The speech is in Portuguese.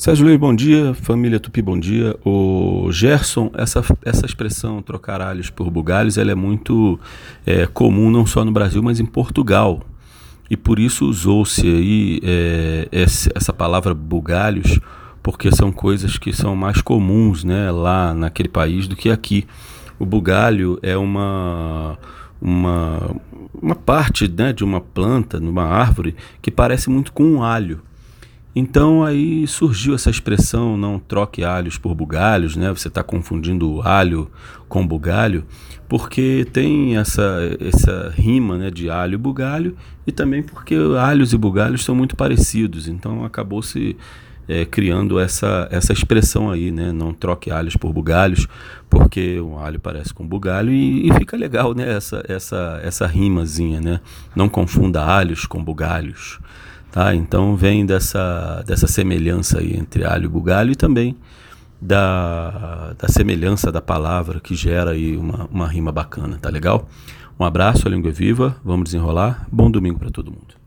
Sérgio Luiz, bom dia. Família Tupi, bom dia. O Gerson, essa, essa expressão trocar alhos por bugalhos, ela é muito é, comum não só no Brasil, mas em Portugal. E por isso usou-se aí é, essa palavra bugalhos, porque são coisas que são mais comuns né, lá naquele país do que aqui. O bugalho é uma, uma, uma parte né, de uma planta, numa árvore, que parece muito com um alho. Então aí surgiu essa expressão não troque alhos por bugalhos, né? Você está confundindo alho com bugalho, porque tem essa, essa rima né, de alho e bugalho e também porque alhos e bugalhos são muito parecidos. Então acabou se é, criando essa, essa expressão aí, né? Não troque alhos por bugalhos, porque um alho parece com bugalho e, e fica legal, né? Essa, essa, essa rimazinha, né? Não confunda alhos com bugalhos. Tá? Então vem dessa, dessa semelhança aí entre alho e bugalho e também da, da semelhança da palavra que gera aí uma, uma rima bacana, tá legal? Um abraço, a língua é viva, vamos desenrolar. Bom domingo para todo mundo.